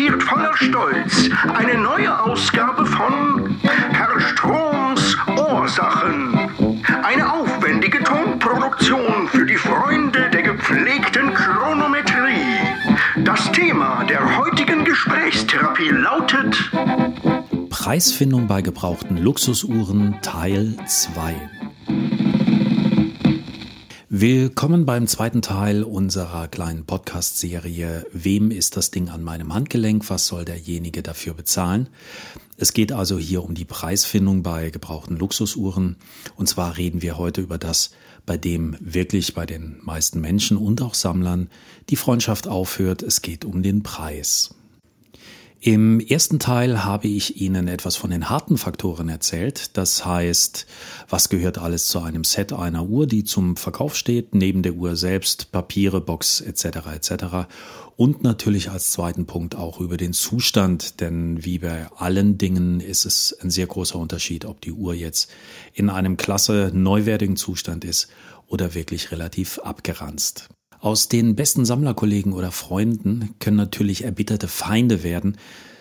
präsentiert voller Stolz eine neue Ausgabe von Herr Stroms Ursachen. Eine aufwendige Tonproduktion für die Freunde der gepflegten Chronometrie. Das Thema der heutigen Gesprächstherapie lautet Preisfindung bei gebrauchten Luxusuhren Teil 2. Willkommen beim zweiten Teil unserer kleinen Podcast-Serie Wem ist das Ding an meinem Handgelenk? Was soll derjenige dafür bezahlen? Es geht also hier um die Preisfindung bei gebrauchten Luxusuhren. Und zwar reden wir heute über das, bei dem wirklich bei den meisten Menschen und auch Sammlern die Freundschaft aufhört. Es geht um den Preis. Im ersten Teil habe ich Ihnen etwas von den harten Faktoren erzählt. Das heißt, was gehört alles zu einem Set einer Uhr, die zum Verkauf steht, neben der Uhr selbst, Papiere, Box etc. etc. Und natürlich als zweiten Punkt auch über den Zustand, denn wie bei allen Dingen ist es ein sehr großer Unterschied, ob die Uhr jetzt in einem klasse neuwertigen Zustand ist oder wirklich relativ abgeranzt. Aus den besten Sammlerkollegen oder Freunden können natürlich erbitterte Feinde werden,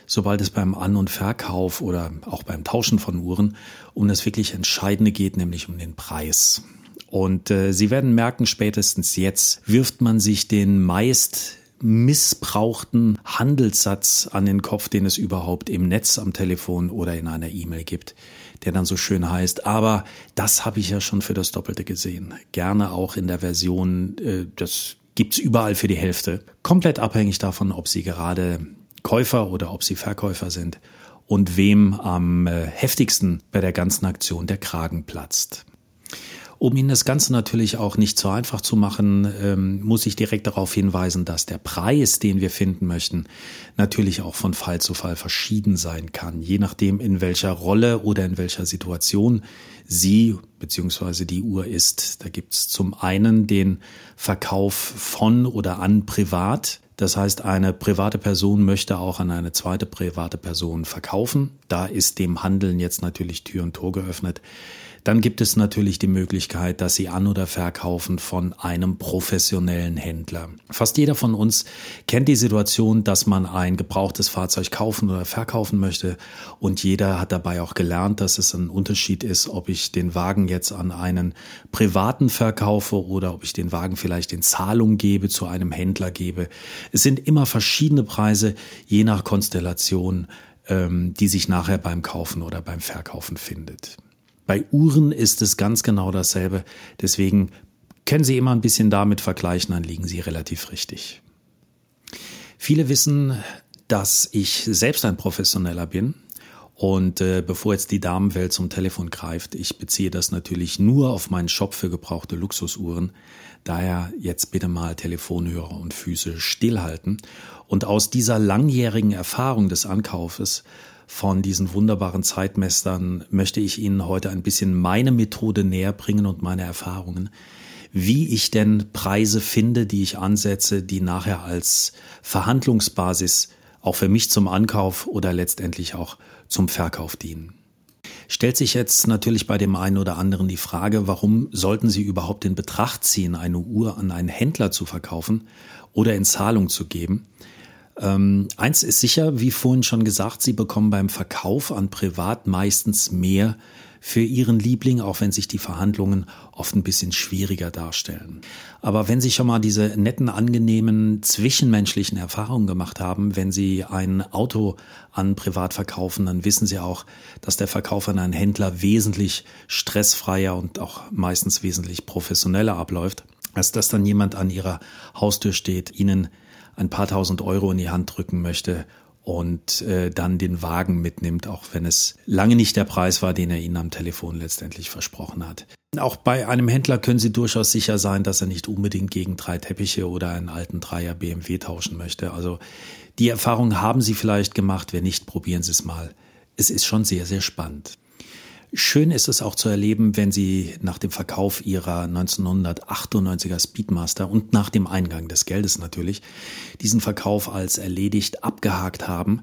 sobald es beim An- und Verkauf oder auch beim Tauschen von Uhren um das wirklich Entscheidende geht, nämlich um den Preis. Und äh, Sie werden merken, spätestens jetzt wirft man sich den meist missbrauchten Handelssatz an den Kopf, den es überhaupt im Netz, am Telefon oder in einer E-Mail gibt, der dann so schön heißt, aber das habe ich ja schon für das Doppelte gesehen. Gerne auch in der Version, äh, das gibt's überall für die Hälfte. Komplett abhängig davon, ob Sie gerade Käufer oder ob Sie Verkäufer sind und wem am äh, heftigsten bei der ganzen Aktion der Kragen platzt. Um Ihnen das Ganze natürlich auch nicht so einfach zu machen, ähm, muss ich direkt darauf hinweisen, dass der Preis, den wir finden möchten, natürlich auch von Fall zu Fall verschieden sein kann, je nachdem, in welcher Rolle oder in welcher Situation Sie bzw. die Uhr ist. Da gibt's zum einen den Verkauf von oder an privat. Das heißt, eine private Person möchte auch an eine zweite private Person verkaufen. Da ist dem Handeln jetzt natürlich Tür und Tor geöffnet. Dann gibt es natürlich die Möglichkeit, dass Sie an- oder verkaufen von einem professionellen Händler. Fast jeder von uns kennt die Situation, dass man ein gebrauchtes Fahrzeug kaufen oder verkaufen möchte. Und jeder hat dabei auch gelernt, dass es ein Unterschied ist, ob ich den Wagen jetzt an einen privaten verkaufe oder ob ich den Wagen vielleicht in Zahlung gebe, zu einem Händler gebe. Es sind immer verschiedene Preise, je nach Konstellation, ähm, die sich nachher beim Kaufen oder beim Verkaufen findet. Bei Uhren ist es ganz genau dasselbe. Deswegen können Sie immer ein bisschen damit vergleichen, dann liegen Sie relativ richtig. Viele wissen, dass ich selbst ein Professioneller bin. Und äh, bevor jetzt die Damenwelt zum Telefon greift, ich beziehe das natürlich nur auf meinen Shop für gebrauchte Luxusuhren. Daher jetzt bitte mal Telefonhörer und Füße stillhalten. Und aus dieser langjährigen Erfahrung des Ankaufes von diesen wunderbaren Zeitmessern möchte ich Ihnen heute ein bisschen meine Methode näher bringen und meine Erfahrungen, wie ich denn Preise finde, die ich ansetze, die nachher als Verhandlungsbasis auch für mich zum Ankauf oder letztendlich auch zum Verkauf dienen. Stellt sich jetzt natürlich bei dem einen oder anderen die Frage, warum sollten Sie überhaupt in Betracht ziehen, eine Uhr an einen Händler zu verkaufen oder in Zahlung zu geben? Ähm, eins ist sicher, wie vorhin schon gesagt, Sie bekommen beim Verkauf an Privat meistens mehr für Ihren Liebling, auch wenn sich die Verhandlungen oft ein bisschen schwieriger darstellen. Aber wenn Sie schon mal diese netten, angenehmen, zwischenmenschlichen Erfahrungen gemacht haben, wenn Sie ein Auto an Privat verkaufen, dann wissen Sie auch, dass der Verkauf an einen Händler wesentlich stressfreier und auch meistens wesentlich professioneller abläuft, als dass dann jemand an Ihrer Haustür steht, Ihnen ein paar tausend Euro in die Hand drücken möchte und äh, dann den Wagen mitnimmt, auch wenn es lange nicht der Preis war, den er Ihnen am Telefon letztendlich versprochen hat. Auch bei einem Händler können Sie durchaus sicher sein, dass er nicht unbedingt gegen drei Teppiche oder einen alten Dreier BMW tauschen möchte. Also die Erfahrung haben Sie vielleicht gemacht. Wenn nicht, probieren Sie es mal. Es ist schon sehr, sehr spannend. Schön ist es auch zu erleben, wenn Sie nach dem Verkauf Ihrer 1998er Speedmaster und nach dem Eingang des Geldes natürlich diesen Verkauf als erledigt abgehakt haben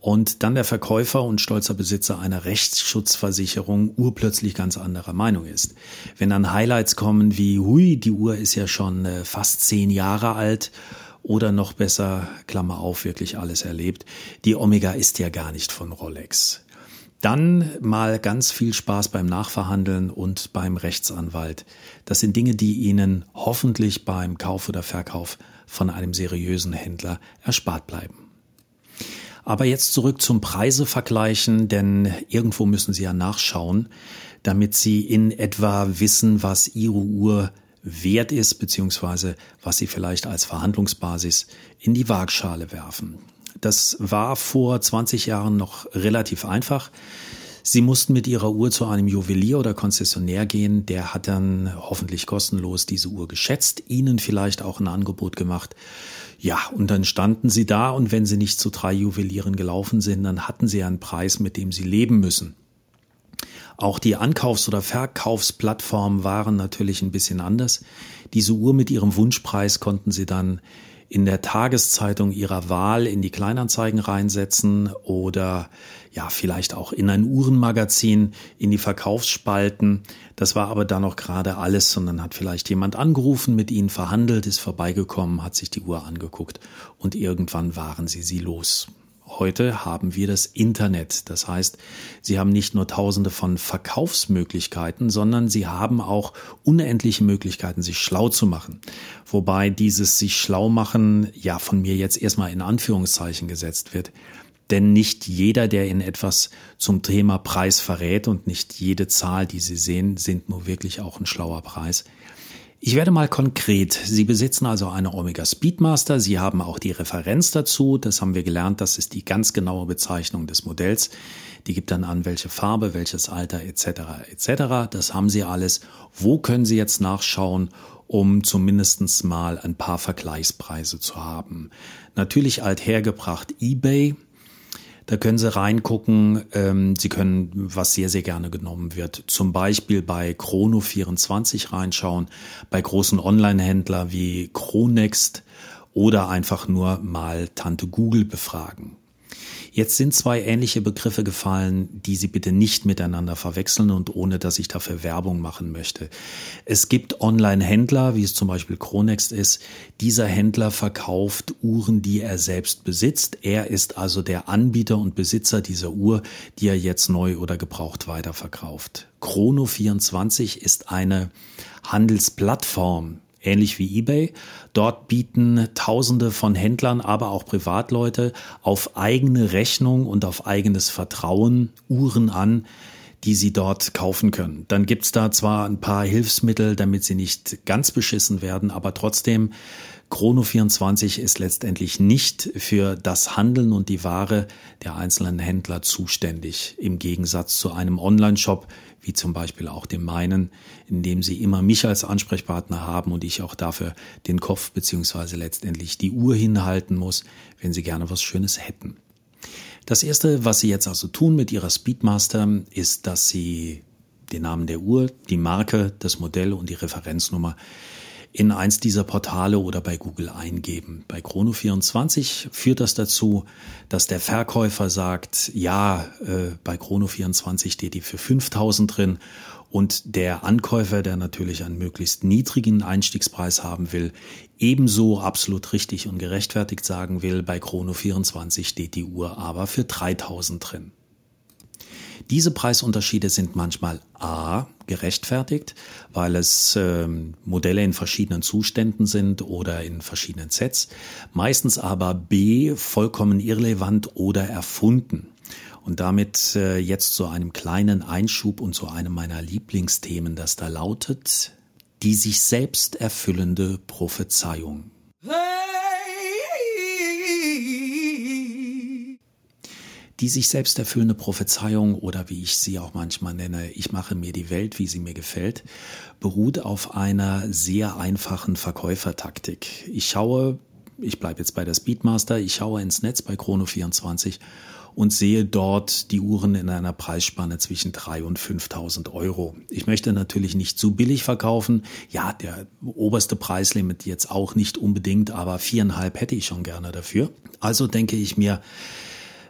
und dann der Verkäufer und stolzer Besitzer einer Rechtsschutzversicherung urplötzlich ganz anderer Meinung ist. Wenn dann Highlights kommen wie, hui, die Uhr ist ja schon äh, fast zehn Jahre alt oder noch besser, Klammer auf, wirklich alles erlebt. Die Omega ist ja gar nicht von Rolex. Dann mal ganz viel Spaß beim Nachverhandeln und beim Rechtsanwalt. Das sind Dinge, die Ihnen hoffentlich beim Kauf oder Verkauf von einem seriösen Händler erspart bleiben. Aber jetzt zurück zum Preisevergleichen, denn irgendwo müssen Sie ja nachschauen, damit Sie in etwa wissen, was Ihre Uhr wert ist, beziehungsweise was Sie vielleicht als Verhandlungsbasis in die Waagschale werfen. Das war vor 20 Jahren noch relativ einfach. Sie mussten mit ihrer Uhr zu einem Juwelier oder Konzessionär gehen. Der hat dann hoffentlich kostenlos diese Uhr geschätzt, ihnen vielleicht auch ein Angebot gemacht. Ja, und dann standen sie da und wenn sie nicht zu drei Juwelieren gelaufen sind, dann hatten sie einen Preis, mit dem sie leben müssen. Auch die Ankaufs- oder Verkaufsplattformen waren natürlich ein bisschen anders. Diese Uhr mit ihrem Wunschpreis konnten sie dann in der Tageszeitung ihrer Wahl in die Kleinanzeigen reinsetzen oder ja, vielleicht auch in ein Uhrenmagazin, in die Verkaufsspalten. Das war aber da noch gerade alles und dann hat vielleicht jemand angerufen, mit ihnen verhandelt, ist vorbeigekommen, hat sich die Uhr angeguckt und irgendwann waren sie sie los. Heute haben wir das Internet. Das heißt, Sie haben nicht nur tausende von Verkaufsmöglichkeiten, sondern Sie haben auch unendliche Möglichkeiten, sich schlau zu machen. Wobei dieses sich schlau machen ja von mir jetzt erstmal in Anführungszeichen gesetzt wird. Denn nicht jeder, der in etwas zum Thema Preis verrät und nicht jede Zahl, die Sie sehen, sind nur wirklich auch ein schlauer Preis. Ich werde mal konkret. Sie besitzen also eine Omega Speedmaster. Sie haben auch die Referenz dazu. Das haben wir gelernt. Das ist die ganz genaue Bezeichnung des Modells. Die gibt dann an, welche Farbe, welches Alter etc. etc. Das haben Sie alles. Wo können Sie jetzt nachschauen, um zumindestens mal ein paar Vergleichspreise zu haben? Natürlich althergebracht eBay. Da können Sie reingucken. Ähm, Sie können, was sehr, sehr gerne genommen wird, zum Beispiel bei Chrono24 reinschauen, bei großen Online-Händler wie Chronext oder einfach nur mal Tante Google befragen. Jetzt sind zwei ähnliche Begriffe gefallen, die Sie bitte nicht miteinander verwechseln und ohne, dass ich dafür Werbung machen möchte. Es gibt Online-Händler, wie es zum Beispiel Chronext ist. Dieser Händler verkauft Uhren, die er selbst besitzt. Er ist also der Anbieter und Besitzer dieser Uhr, die er jetzt neu oder gebraucht weiterverkauft. Chrono24 ist eine Handelsplattform, ähnlich wie eBay. Dort bieten Tausende von Händlern, aber auch Privatleute auf eigene Rechnung und auf eigenes Vertrauen Uhren an, die sie dort kaufen können. Dann gibt's da zwar ein paar Hilfsmittel, damit sie nicht ganz beschissen werden, aber trotzdem Chrono24 ist letztendlich nicht für das Handeln und die Ware der einzelnen Händler zuständig, im Gegensatz zu einem Online-Shop, wie zum Beispiel auch dem meinen, in dem Sie immer mich als Ansprechpartner haben und ich auch dafür den Kopf beziehungsweise letztendlich die Uhr hinhalten muss, wenn Sie gerne was Schönes hätten. Das erste, was Sie jetzt also tun mit Ihrer Speedmaster, ist, dass Sie den Namen der Uhr, die Marke, das Modell und die Referenznummer in eins dieser Portale oder bei Google eingeben. Bei Chrono24 führt das dazu, dass der Verkäufer sagt, ja, äh, bei Chrono24 steht die für 5000 drin und der Ankäufer, der natürlich einen möglichst niedrigen Einstiegspreis haben will, ebenso absolut richtig und gerechtfertigt sagen will, bei Chrono24 steht die Uhr aber für 3000 drin. Diese Preisunterschiede sind manchmal a gerechtfertigt, weil es ähm, Modelle in verschiedenen Zuständen sind oder in verschiedenen Sets, meistens aber b vollkommen irrelevant oder erfunden. Und damit äh, jetzt zu einem kleinen Einschub und zu einem meiner Lieblingsthemen, das da lautet, die sich selbst erfüllende Prophezeiung. Die sich selbst erfüllende Prophezeiung oder wie ich sie auch manchmal nenne, ich mache mir die Welt, wie sie mir gefällt, beruht auf einer sehr einfachen Verkäufertaktik. Ich schaue, ich bleibe jetzt bei der Speedmaster, ich schaue ins Netz bei Chrono24 und sehe dort die Uhren in einer Preisspanne zwischen 3.000 und 5.000 Euro. Ich möchte natürlich nicht zu billig verkaufen. Ja, der oberste Preislimit jetzt auch nicht unbedingt, aber viereinhalb hätte ich schon gerne dafür. Also denke ich mir,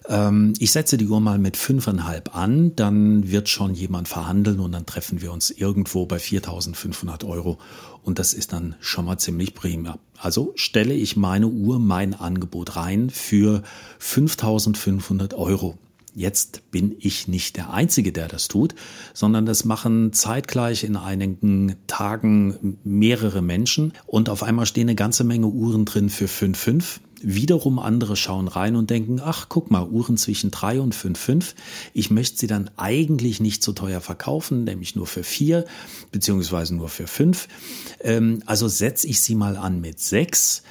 Ähm, ich setze die Uhr mal mit fünfeinhalb an, dann wird schon jemand verhandeln und dann treffen wir uns irgendwo bei 4.500 Euro und das ist dann schon mal ziemlich prima. Also stelle ich meine Uhr, mein Angebot rein für 5.500 Euro. Jetzt bin ich nicht der Einzige, der das tut, sondern das machen zeitgleich in einigen Tagen mehrere Menschen und auf einmal stehen eine ganze Menge Uhren drin für 5,5. Wiederum andere schauen rein und denken, ach, guck mal, Uhren zwischen 3 und 5,5. Ich möchte sie dann eigentlich nicht so teuer verkaufen, nämlich nur für 4, beziehungsweise nur für 5. Ähm, also setze ich sie mal an mit 6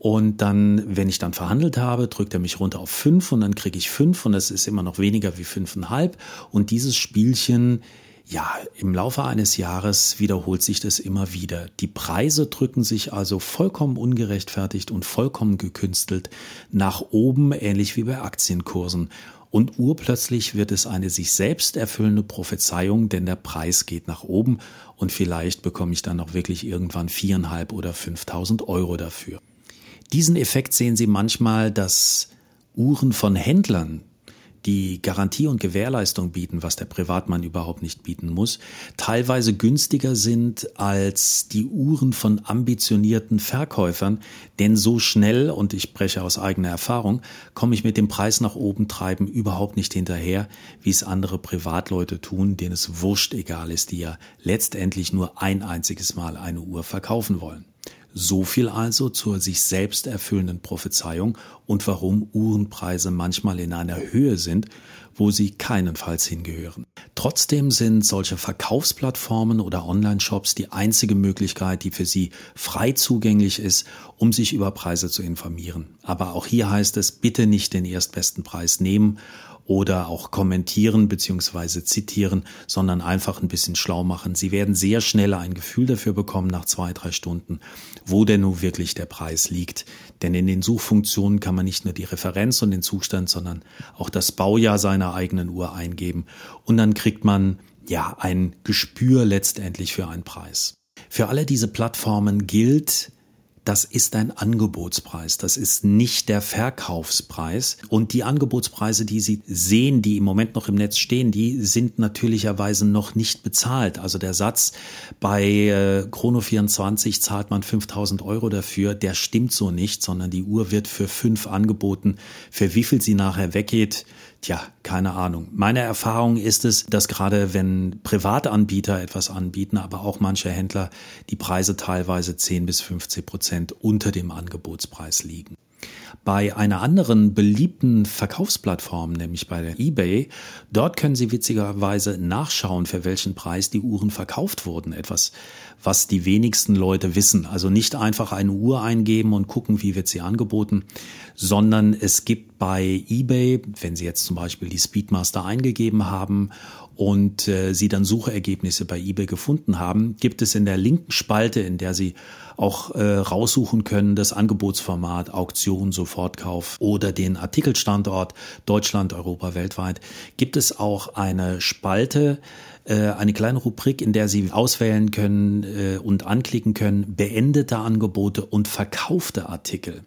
und dann, wenn ich dann verhandelt habe, drückt er mich runter auf fünf und dann kriege ich fünf und das ist immer noch weniger wie fünfeinhalb. Und dieses Spielchen, ja, im Laufe eines Jahres wiederholt sich das immer wieder. Die Preise drücken sich also vollkommen ungerechtfertigt und vollkommen gekünstelt nach oben, ähnlich wie bei Aktienkursen. Und urplötzlich wird es eine sich selbst erfüllende Prophezeiung, denn der Preis geht nach oben und vielleicht bekomme ich dann auch wirklich irgendwann viereinhalb oder fünftausend Euro dafür. Diesen Effekt sehen Sie manchmal, dass Uhren von Händlern, die Garantie und Gewährleistung bieten, was der Privatmann überhaupt nicht bieten muss, teilweise günstiger sind als die Uhren von ambitionierten Verkäufern, denn so schnell, und ich spreche aus eigener Erfahrung, komme ich mit dem Preis nach oben treiben überhaupt nicht hinterher, wie es andere Privatleute tun, denen es wurscht egal ist, die ja letztendlich nur ein einziges Mal eine Uhr verkaufen wollen. So viel also zur sich selbst erfüllenden Prophezeiung und warum Uhrenpreise manchmal in einer Höhe sind, wo sie keinenfalls hingehören. Trotzdem sind solche Verkaufsplattformen oder Online-Shops die einzige Möglichkeit, die für Sie frei zugänglich ist, um sich über Preise zu informieren. Aber auch hier heißt es, bitte nicht den erstbesten Preis nehmen oder auch kommentieren beziehungsweise zitieren, sondern einfach ein bisschen schlau machen. Sie werden sehr schnell ein Gefühl dafür bekommen nach zwei, drei Stunden, wo denn nun wirklich der Preis liegt. Denn in den Suchfunktionen kann man nicht nur die Referenz und den Zustand, sondern auch das Baujahr seiner eigenen Uhr eingeben. Und dann kriegt man ja ein Gespür letztendlich für einen Preis. Für alle diese Plattformen gilt, das ist ein Angebotspreis, das ist nicht der Verkaufspreis. Und die Angebotspreise, die Sie sehen, die im Moment noch im Netz stehen, die sind natürlicherweise noch nicht bezahlt. Also der Satz bei äh, Chrono 24 zahlt man 5000 Euro dafür, der stimmt so nicht, sondern die Uhr wird für fünf angeboten. Für wie viel sie nachher weggeht, Tja, keine Ahnung. Meine Erfahrung ist es, dass gerade wenn Privatanbieter etwas anbieten, aber auch manche Händler, die Preise teilweise 10 bis 15 Prozent unter dem Angebotspreis liegen. Bei einer anderen beliebten Verkaufsplattform, nämlich bei eBay, dort können Sie witzigerweise nachschauen, für welchen Preis die Uhren verkauft wurden. Etwas, was die wenigsten Leute wissen. Also nicht einfach eine Uhr eingeben und gucken, wie wird sie angeboten, sondern es gibt bei eBay, wenn Sie jetzt zum Beispiel die Speedmaster eingegeben haben und äh, Sie dann Suchergebnisse bei eBay gefunden haben, gibt es in der linken Spalte, in der Sie auch äh, raussuchen können, das Angebotsformat, Auktion, Sofortkauf oder den Artikelstandort Deutschland, Europa, weltweit, gibt es auch eine Spalte, äh, eine kleine Rubrik, in der Sie auswählen können äh, und anklicken können, beendete Angebote und verkaufte Artikel.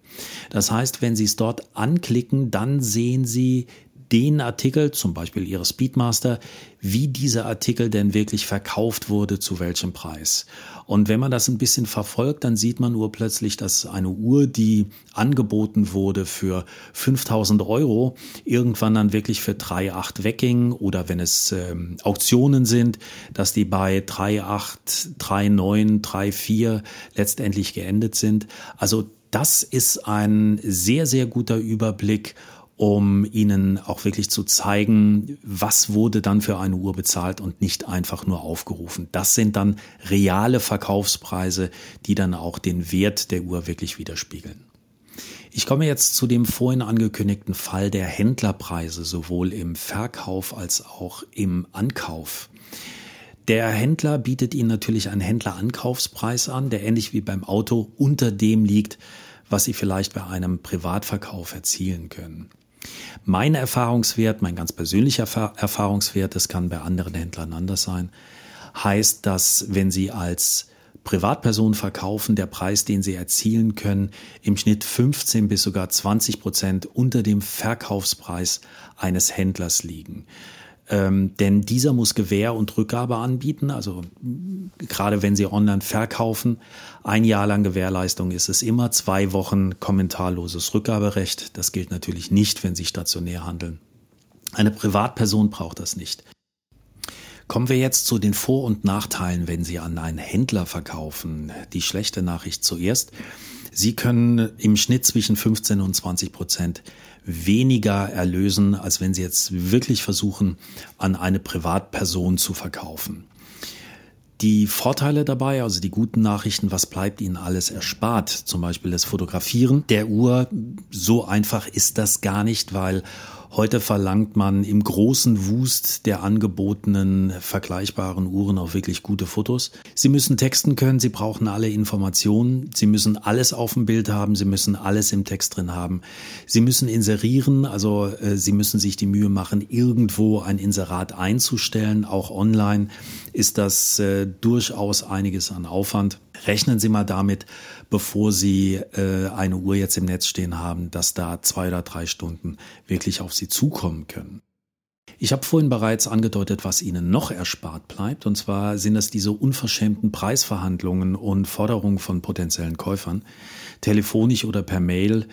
Das heißt, wenn Sie es dort anklicken, dann sehen Sie den Artikel, zum Beispiel Ihre Speedmaster, wie dieser Artikel denn wirklich verkauft wurde, zu welchem Preis. Und wenn man das ein bisschen verfolgt, dann sieht man urplötzlich, dass eine Uhr, die angeboten wurde für 5000 Euro, irgendwann dann wirklich für 3,8 wegging oder wenn es ähm, Auktionen sind, dass die bei 3,8, 3,9, 3,4 letztendlich geendet sind. Also das ist ein sehr, sehr guter Überblick um ihnen auch wirklich zu zeigen, was wurde dann für eine Uhr bezahlt und nicht einfach nur aufgerufen. Das sind dann reale Verkaufspreise, die dann auch den Wert der Uhr wirklich widerspiegeln. Ich komme jetzt zu dem vorhin angekündigten Fall der Händlerpreise, sowohl im Verkauf als auch im Ankauf. Der Händler bietet Ihnen natürlich einen Händlerankaufspreis an, der ähnlich wie beim Auto unter dem liegt, was Sie vielleicht bei einem Privatverkauf erzielen können. Mein Erfahrungswert, mein ganz persönlicher Erfahrungswert, das kann bei anderen Händlern anders sein, heißt, dass wenn Sie als Privatpersonen verkaufen der Preis, den sie erzielen können, im Schnitt 15 bis sogar 20 Prozent unter dem Verkaufspreis eines Händlers liegen. Ähm, denn dieser muss Gewähr und Rückgabe anbieten. Also gerade wenn Sie online verkaufen, ein Jahr lang Gewährleistung ist es immer, zwei Wochen kommentarloses Rückgaberecht. Das gilt natürlich nicht, wenn Sie stationär handeln. Eine Privatperson braucht das nicht. Kommen wir jetzt zu den Vor- und Nachteilen, wenn Sie an einen Händler verkaufen. Die schlechte Nachricht zuerst. Sie können im Schnitt zwischen 15 und 20 Prozent weniger erlösen, als wenn Sie jetzt wirklich versuchen, an eine Privatperson zu verkaufen. Die Vorteile dabei, also die guten Nachrichten, was bleibt Ihnen alles erspart? Zum Beispiel das Fotografieren der Uhr. So einfach ist das gar nicht, weil Heute verlangt man im großen Wust der angebotenen vergleichbaren Uhren auch wirklich gute Fotos. Sie müssen texten können, Sie brauchen alle Informationen, Sie müssen alles auf dem Bild haben, Sie müssen alles im Text drin haben. Sie müssen inserieren, also äh, Sie müssen sich die Mühe machen, irgendwo ein Inserat einzustellen. Auch online ist das äh, durchaus einiges an Aufwand. Rechnen Sie mal damit, bevor Sie äh, eine Uhr jetzt im Netz stehen haben, dass da zwei oder drei Stunden wirklich auf Sie zukommen können. Ich habe vorhin bereits angedeutet, was Ihnen noch erspart bleibt, und zwar sind es diese unverschämten Preisverhandlungen und Forderungen von potenziellen Käufern, telefonisch oder per Mail,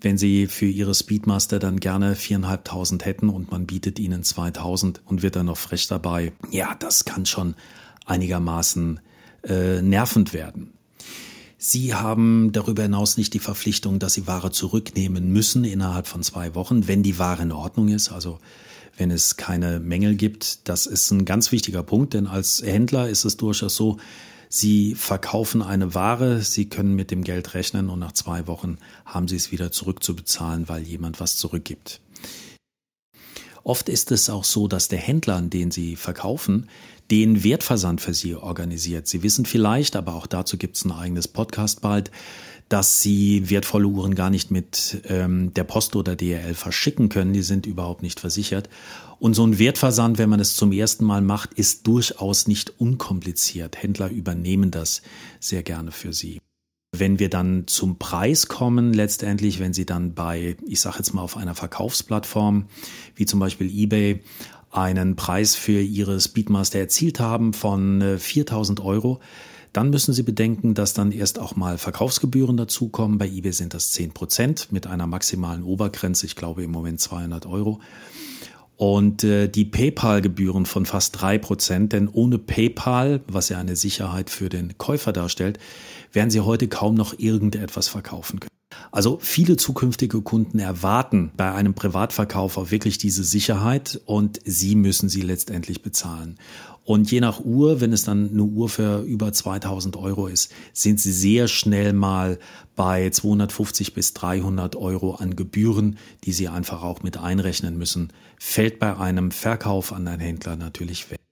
wenn Sie für Ihre Speedmaster dann gerne viereinhalbtausend hätten und man bietet Ihnen 2000 und wird dann noch frech dabei. Ja, das kann schon einigermaßen äh, nervend werden. Sie haben darüber hinaus nicht die Verpflichtung, dass Sie Ware zurücknehmen müssen innerhalb von zwei Wochen, wenn die Ware in Ordnung ist, also wenn es keine Mängel gibt. Das ist ein ganz wichtiger Punkt, denn als Händler ist es durchaus so, Sie verkaufen eine Ware, Sie können mit dem Geld rechnen und nach zwei Wochen haben Sie es wieder zurückzubezahlen, weil jemand was zurückgibt. Oft ist es auch so, dass der Händler, an den Sie verkaufen, den Wertversand für Sie organisiert. Sie wissen vielleicht, aber auch dazu gibt es ein eigenes Podcast bald, dass Sie wertvolle Uhren gar nicht mit ähm, der Post oder DRL verschicken können. Die sind überhaupt nicht versichert. Und so ein Wertversand, wenn man es zum ersten Mal macht, ist durchaus nicht unkompliziert. Händler übernehmen das sehr gerne für Sie. Wenn wir dann zum Preis kommen, letztendlich, wenn Sie dann bei, ich sage jetzt mal auf einer Verkaufsplattform, wie zum Beispiel eBay, einen Preis für Ihre Speedmaster erzielt haben von 4000 äh, Euro, dann müssen Sie bedenken, dass dann erst auch mal Verkaufsgebühren dazukommen. Bei eBay sind das 10 Prozent mit einer maximalen Obergrenze, ich glaube im Moment 200 Euro. Und äh, die PayPal-Gebühren von fast drei Prozent, denn ohne PayPal, was ja eine Sicherheit für den Käufer darstellt, werden Sie heute kaum noch irgendetwas verkaufen können. Also viele zukünftige Kunden erwarten bei einem Privatverkauf auch wirklich diese Sicherheit und Sie müssen sie letztendlich bezahlen. Und je nach Uhr, wenn es dann eine Uhr für über 2000 Euro ist, sind Sie sehr schnell mal bei 250 bis 300 Euro an Gebühren, die Sie einfach auch mit einrechnen müssen. Fällt bei einem Verkauf an einen Händler natürlich weg.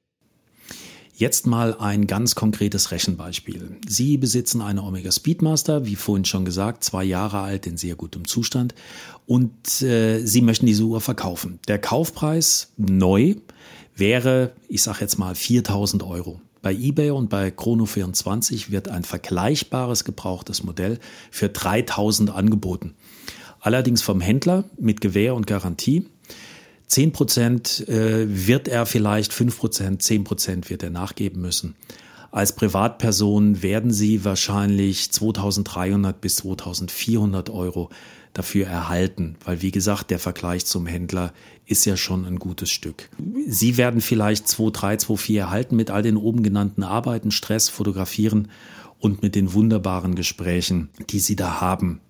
Jetzt mal ein ganz konkretes Rechenbeispiel. Sie besitzen eine Omega Speedmaster, wie vorhin schon gesagt, zwei Jahre alt, in sehr gutem Zustand, und äh, Sie möchten diese Uhr verkaufen. Der Kaufpreis neu wäre, ich sage jetzt mal 4000 Euro. Bei eBay und bei Chrono24 wird ein vergleichbares gebrauchtes Modell für 3000 angeboten. Allerdings vom Händler mit Gewähr und Garantie 10 Prozent äh, wird er vielleicht, 5 Prozent, 10 Prozent wird er nachgeben müssen. Als Privatperson werden Sie wahrscheinlich 2300 bis 2400 Euro dafür erhalten, weil wie gesagt, der Vergleich zum Händler ist ja schon ein gutes Stück. Sie werden vielleicht 2, 3, 2, 4 erhalten mit all den oben genannten Arbeiten, Stress, Fotografieren und mit den wunderbaren Gesprächen, die Sie da haben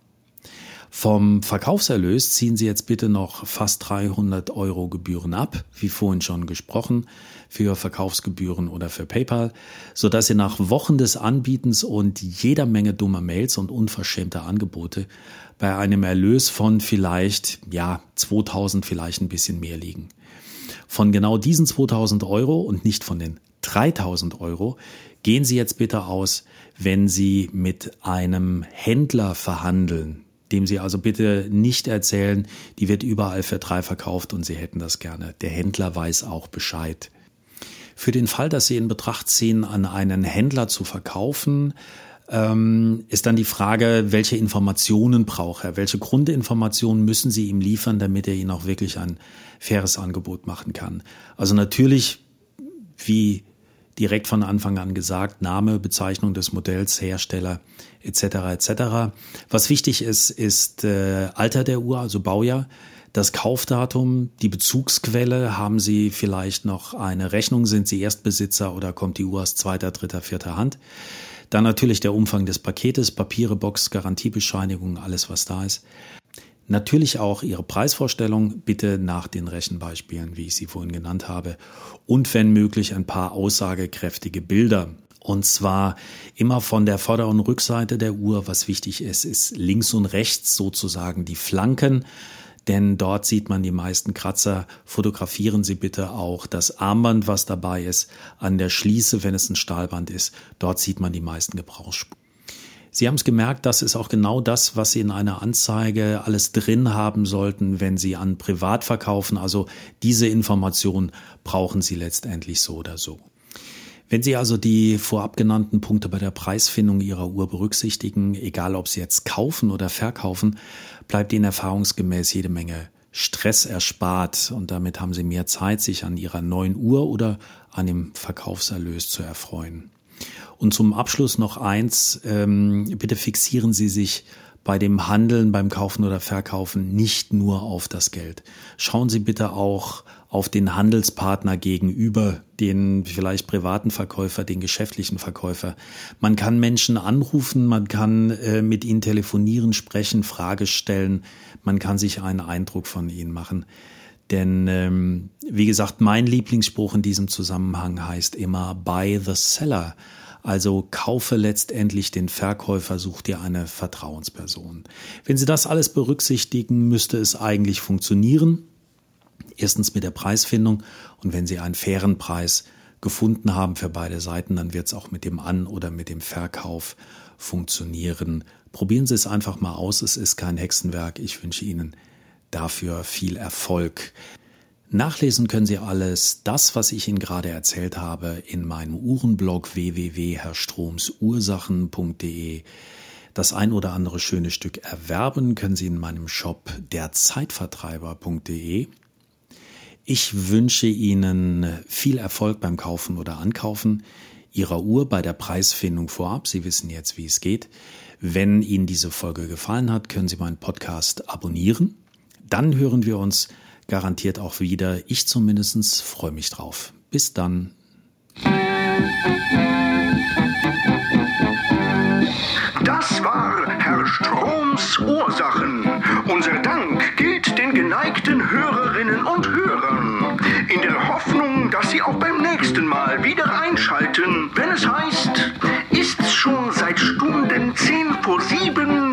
vom Verkaufserlös ziehen Sie jetzt bitte noch fast 300 Euro Gebühren ab, wie vorhin schon gesprochen, für Verkaufsgebühren oder für PayPal, so dass Sie nach Wochen des Anbietens und jeder Menge dummer Mails und unverschämter Angebote bei einem Erlös von vielleicht, ja, 2000 vielleicht ein bisschen mehr liegen. Von genau diesen 2000 Euro und nicht von den 3000 Euro gehen Sie jetzt bitte aus, wenn Sie mit einem Händler verhandeln, dem Sie also bitte nicht erzählen, die wird überall für drei verkauft und Sie hätten das gerne. Der Händler weiß auch Bescheid. Für den Fall, dass Sie in Betracht ziehen, an einen Händler zu verkaufen, ähm, ist dann die Frage, welche Informationen braucht er? Welche Grundinformationen müssen Sie ihm liefern, damit er Ihnen auch wirklich ein faires Angebot machen kann? Also natürlich, wie direkt von Anfang an gesagt, Name, Bezeichnung des Modells, Hersteller etc. etc. Was wichtig ist, ist äh, Alter der Uhr, also Baujahr das Kaufdatum, die Bezugsquelle, haben Sie vielleicht noch eine Rechnung, sind Sie Erstbesitzer oder kommt die Uhr aus zweiter, dritter, vierter Hand? Dann natürlich der Umfang des Paketes, Papiere, Box, Garantiebescheinigung, alles was da ist. Natürlich auch Ihre Preisvorstellung, bitte nach den Rechenbeispielen, wie ich sie vorhin genannt habe. Und wenn möglich ein paar aussagekräftige Bilder. Und zwar immer von der Vorder- und Rückseite der Uhr. Was wichtig ist, ist links und rechts sozusagen die Flanken denn dort sieht man die meisten Kratzer. Fotografieren Sie bitte auch das Armband, was dabei ist, an der Schließe, wenn es ein Stahlband ist. Dort sieht man die meisten Gebrauchsspuren. Sie haben es gemerkt, das ist auch genau das, was Sie in einer Anzeige alles drin haben sollten, wenn Sie an Privat verkaufen. Also diese Information brauchen Sie letztendlich so oder so. Wenn Sie also die vorab genannten Punkte bei der Preisfindung Ihrer Uhr berücksichtigen, egal ob Sie jetzt kaufen oder verkaufen, bleibt Ihnen erfahrungsgemäß jede Menge Stress erspart und damit haben Sie mehr Zeit, sich an Ihrer neuen Uhr oder an dem Verkaufserlös zu erfreuen. Und zum Abschluss noch eins, ähm, bitte fixieren Sie sich bei dem Handeln, beim Kaufen oder Verkaufen nicht nur auf das Geld. Schauen Sie bitte auch auf den Handelspartner gegenüber, den vielleicht privaten Verkäufer, den geschäftlichen Verkäufer. Man kann Menschen anrufen, man kann äh, mit ihnen telefonieren, sprechen, Frage stellen, man kann sich einen Eindruck von ihnen machen. Denn ähm, wie gesagt, mein Lieblingsspruch in diesem Zusammenhang heißt immer Buy the Seller. Also kaufe letztendlich den Verkäufer, such dir eine Vertrauensperson. Wenn Sie das alles berücksichtigen, müsste es eigentlich funktionieren. Erstens mit der Preisfindung und wenn Sie einen fairen Preis gefunden haben für beide Seiten, dann wird es auch mit dem An- oder mit dem Verkauf funktionieren. Probieren Sie es einfach mal aus. Es ist kein Hexenwerk. Ich wünsche Ihnen dafür viel Erfolg. Nachlesen können Sie alles, das, was ich Ihnen gerade erzählt habe, in meinem Uhrenblog www.herrstromsursachen.de. Das ein oder andere schöne Stück erwerben können Sie in meinem Shop derzeitvertreiber.de. Ich wünsche Ihnen viel Erfolg beim Kaufen oder Ankaufen Ihrer Uhr bei der Preisfindung vorab. Sie wissen jetzt, wie es geht. Wenn Ihnen diese Folge gefallen hat, können Sie meinen Podcast abonnieren. Dann hören wir uns garantiert auch wieder. Ich zumindest freue mich drauf. Bis dann. Das war Herr Stroms Ursachen. Unser Dank gilt den geneigten Hörerinnen und Hörern. In der Hoffnung, dass Sie auch beim nächsten Mal wieder einschalten, wenn es heißt, ist's schon seit Stunden zehn vor sieben, dann ist die